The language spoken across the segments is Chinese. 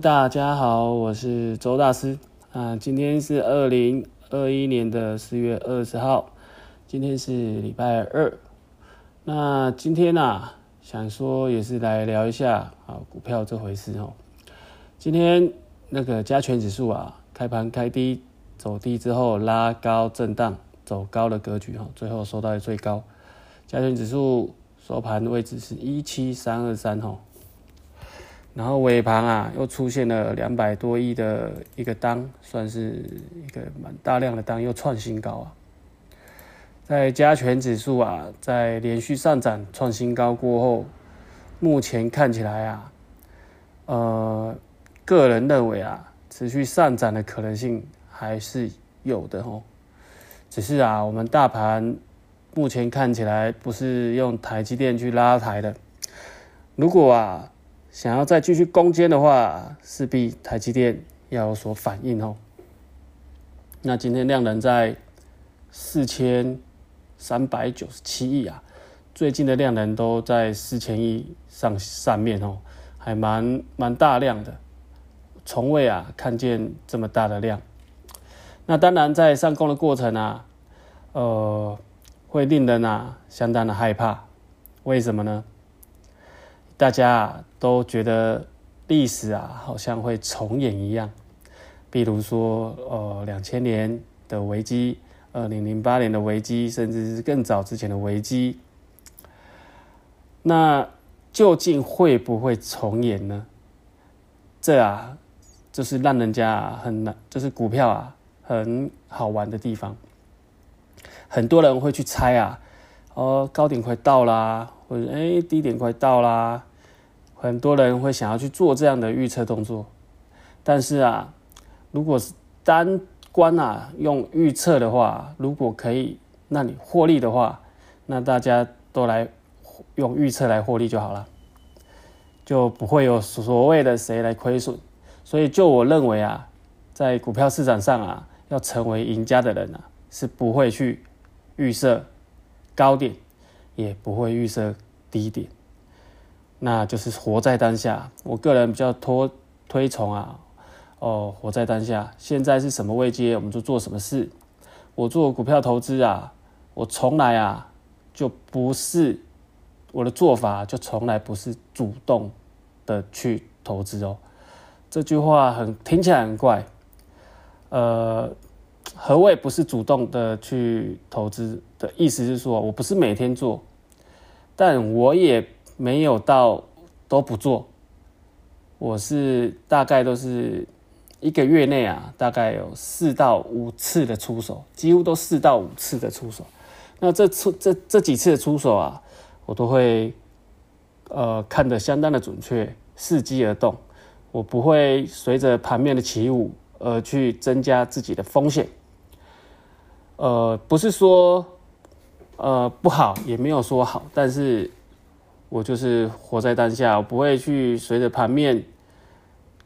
大家好，我是周大师啊。今天是二零二一年的四月二十号，今天是礼拜二。那今天呢，想说也是来聊一下啊股票这回事哦。今天那个加权指数啊，开盘开低走低之后拉高震荡走高的格局哈，最后收到最高。加权指数收盘的位置是一七三二三哈。然后尾盘啊，又出现了两百多亿的一个单，算是一个蛮大量的单，又创新高啊。在加权指数啊，在连续上涨创新高过后，目前看起来啊，呃，个人认为啊，持续上涨的可能性还是有的哦。只是啊，我们大盘目前看起来不是用台积电去拉抬的，如果啊。想要再继续攻坚的话，势必台积电要有所反应哦。那今天量能在四千三百九十七亿啊，最近的量能都在四千亿上上面哦，还蛮蛮大量的，从未啊看见这么大的量。那当然在上攻的过程啊，呃，会令人啊相当的害怕，为什么呢？大家都觉得历史啊，好像会重演一样。比如说，呃，两千年的危机，二零零八年的危机，甚至是更早之前的危机。那究竟会不会重演呢？这啊，就是让人家很难，就是股票啊，很好玩的地方。很多人会去猜啊，哦，高点快到啦，或者哎，低点快到啦。很多人会想要去做这样的预测动作，但是啊，如果是单关啊用预测的话，如果可以让你获利的话，那大家都来用预测来获利就好了，就不会有所谓的谁来亏损。所以，就我认为啊，在股票市场上啊，要成为赢家的人啊，是不会去预测高点，也不会预测低点。那就是活在当下。我个人比较推推崇啊，哦，活在当下。现在是什么位阶，我们就做什么事。我做股票投资啊，我从来啊就不是我的做法，就从来不是主动的去投资哦。这句话很听起来很怪。呃，何谓不是主动的去投资的意思是说，我不是每天做，但我也。没有到都不做，我是大概都是一个月内啊，大概有四到五次的出手，几乎都四到五次的出手。那这出这这几次的出手啊，我都会呃看得相当的准确，伺机而动。我不会随着盘面的起舞而去增加自己的风险。呃，不是说呃不好，也没有说好，但是。我就是活在当下，我不会去随着盘面，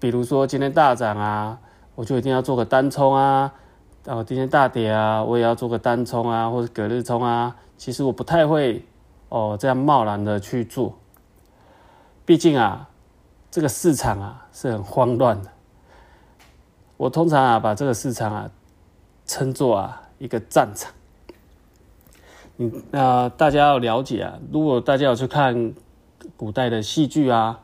比如说今天大涨啊，我就一定要做个单冲啊；然后今天大跌啊，我也要做个单冲啊，或者隔日冲啊。其实我不太会哦这样贸然的去做，毕竟啊，这个市场啊是很慌乱的。我通常啊把这个市场啊称作啊一个战场。嗯，那大家要了解啊，如果大家有去看古代的戏剧啊，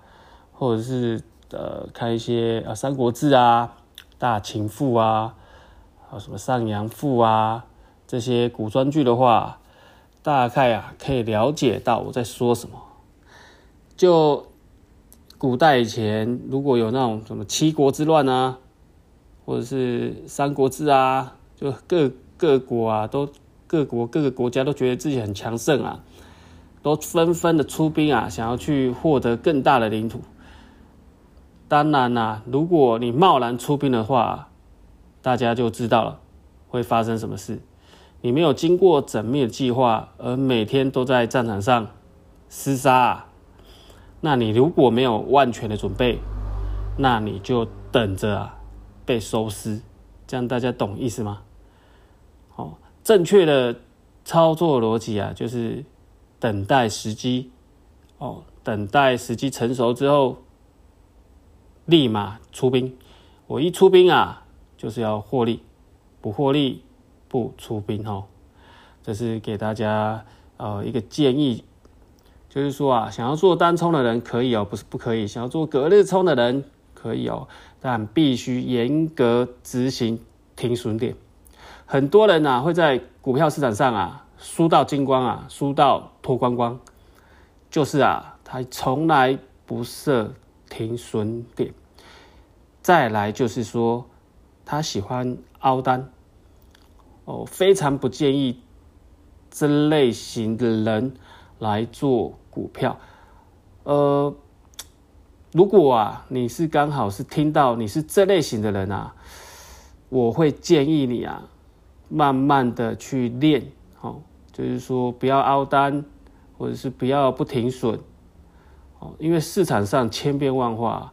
或者是呃看一些啊《三国志》啊、《大秦赋》啊，还有什么《上阳赋》啊这些古装剧的话，大概啊可以了解到我在说什么。就古代以前如果有那种什么七国之乱啊，或者是《三国志》啊，就各各国啊都。各国各个国家都觉得自己很强盛啊，都纷纷的出兵啊，想要去获得更大的领土。当然啦，如果你贸然出兵的话，大家就知道了会发生什么事。你没有经过缜密的计划，而每天都在战场上厮杀，啊，那你如果没有万全的准备，那你就等着啊被收尸。这样大家懂意思吗？正确的操作逻辑啊，就是等待时机哦，等待时机成熟之后，立马出兵。我一出兵啊，就是要获利，不获利不出兵哦。这是给大家呃一个建议，就是说啊，想要做单冲的人可以哦，不是不可以；想要做隔日冲的人可以哦，但必须严格执行停损点。很多人呐会在股票市场上啊输到精光啊，输到脱光光，就是啊，他从来不设停损点。再来就是说，他喜欢凹单，哦，非常不建议这类型的人来做股票。呃，如果啊你是刚好是听到你是这类型的人啊，我会建议你啊，慢慢的去练，哦，就是说不要凹单，或者是不要不停损，哦，因为市场上千变万化。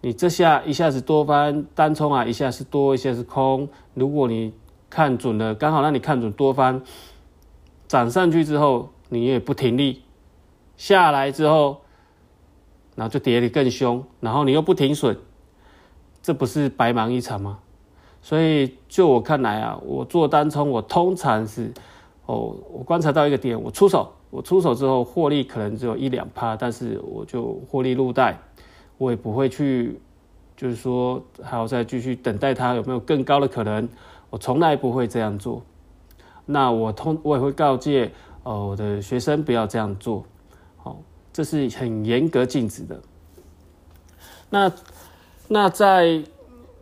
你这下一下子多翻单冲啊，一下是多，一下是空。如果你看准了，刚好让你看准多翻，涨上去之后你也不停利，下来之后，然后就跌得更凶，然后你又不停损，这不是白忙一场吗？所以就我看来啊，我做单冲，我通常是哦，我观察到一个点，我出手，我出手之后获利可能只有一两趴，但是我就获利入袋。我也不会去，就是说还要再继续等待它有没有更高的可能，我从来不会这样做。那我通我也会告诫呃我的学生不要这样做，好，这是很严格禁止的。那那在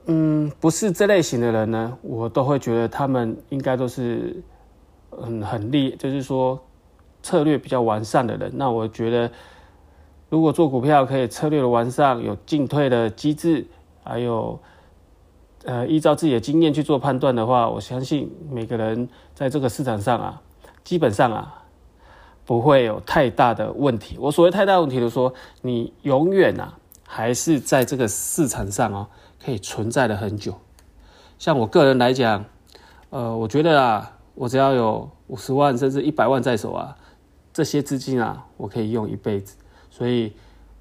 嗯不是这类型的人呢，我都会觉得他们应该都是嗯很厉，就是说策略比较完善的人。那我觉得。如果做股票可以策略的完善，有进退的机制，还有呃依照自己的经验去做判断的话，我相信每个人在这个市场上啊，基本上啊不会有太大的问题。我所谓太大问题，就是说你永远啊还是在这个市场上哦，可以存在的很久。像我个人来讲，呃，我觉得啊，我只要有五十万甚至一百万在手啊，这些资金啊，我可以用一辈子。所以，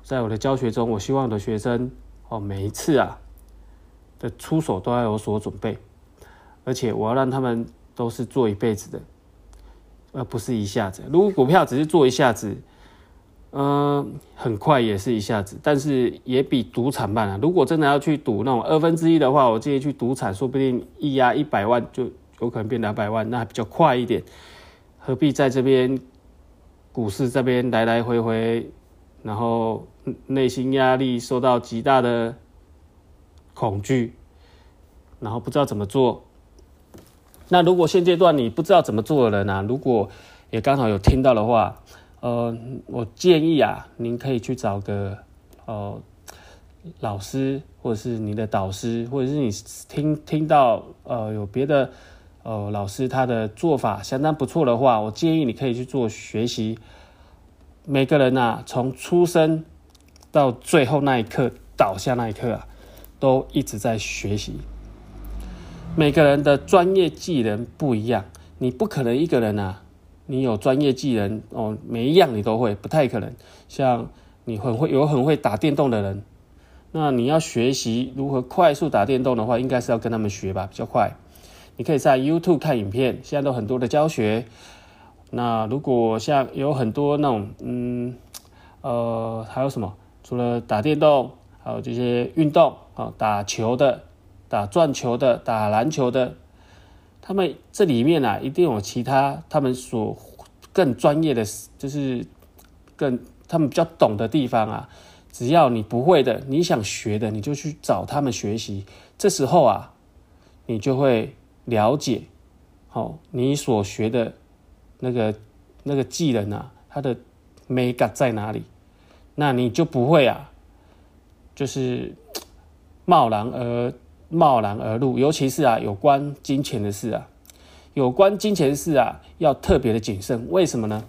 在我的教学中，我希望我的学生哦，每一次啊的出手都要有所准备，而且我要让他们都是做一辈子的，而不是一下子。如果股票只是做一下子，嗯，很快也是一下子，但是也比赌场慢啊。如果真的要去赌那种二分之一的话，我建议去赌场，说不定一压一百万就有可能变两百万，那还比较快一点。何必在这边股市这边来来回回？然后内心压力受到极大的恐惧，然后不知道怎么做。那如果现阶段你不知道怎么做的人啊，如果也刚好有听到的话，呃，我建议啊，您可以去找个呃老师，或者是你的导师，或者是你听听到呃有别的呃老师他的做法相当不错的话，我建议你可以去做学习。每个人呐，从出生到最后那一刻倒下那一刻啊，都一直在学习。每个人的专业技能不一样，你不可能一个人啊，你有专业技能哦，每一样你都会，不太可能。像你很会有很会打电动的人，那你要学习如何快速打电动的话，应该是要跟他们学吧，比较快。你可以在 YouTube 看影片，现在都很多的教学。那如果像有很多那种，嗯，呃，还有什么？除了打电动，还有这些运动啊，打球的、打转球的、打篮球的，他们这里面啊，一定有其他他们所更专业的，就是更他们比较懂的地方啊。只要你不会的，你想学的，你就去找他们学习。这时候啊，你就会了解，好，你所学的。那个那个技能啊，它的美感在哪里？那你就不会啊，就是 贸然而贸然而入，尤其是啊，有关金钱的事啊，有关金钱的事啊，要特别的谨慎。为什么呢？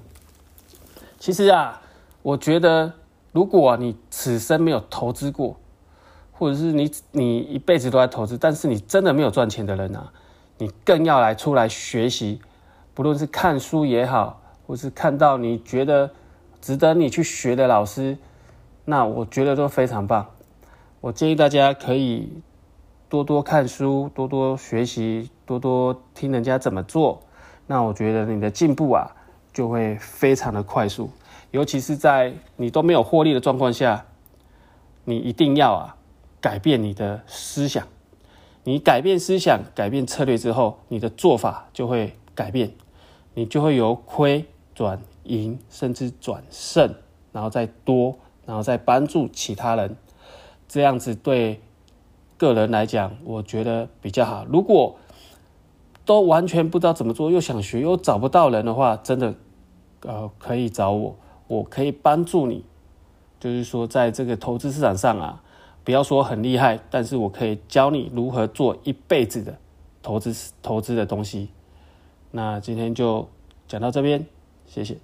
其实啊，我觉得，如果你此生没有投资过，或者是你你一辈子都在投资，但是你真的没有赚钱的人啊，你更要来出来学习。不论是看书也好，或是看到你觉得值得你去学的老师，那我觉得都非常棒。我建议大家可以多多看书，多多学习，多多听人家怎么做。那我觉得你的进步啊，就会非常的快速。尤其是在你都没有获利的状况下，你一定要啊改变你的思想。你改变思想、改变策略之后，你的做法就会改变，你就会由亏转盈，甚至转胜，然后再多，然后再帮助其他人。这样子对个人来讲，我觉得比较好。如果都完全不知道怎么做，又想学又找不到人的话，真的，呃，可以找我，我可以帮助你。就是说，在这个投资市场上啊。不要说很厉害，但是我可以教你如何做一辈子的投资投资的东西。那今天就讲到这边，谢谢。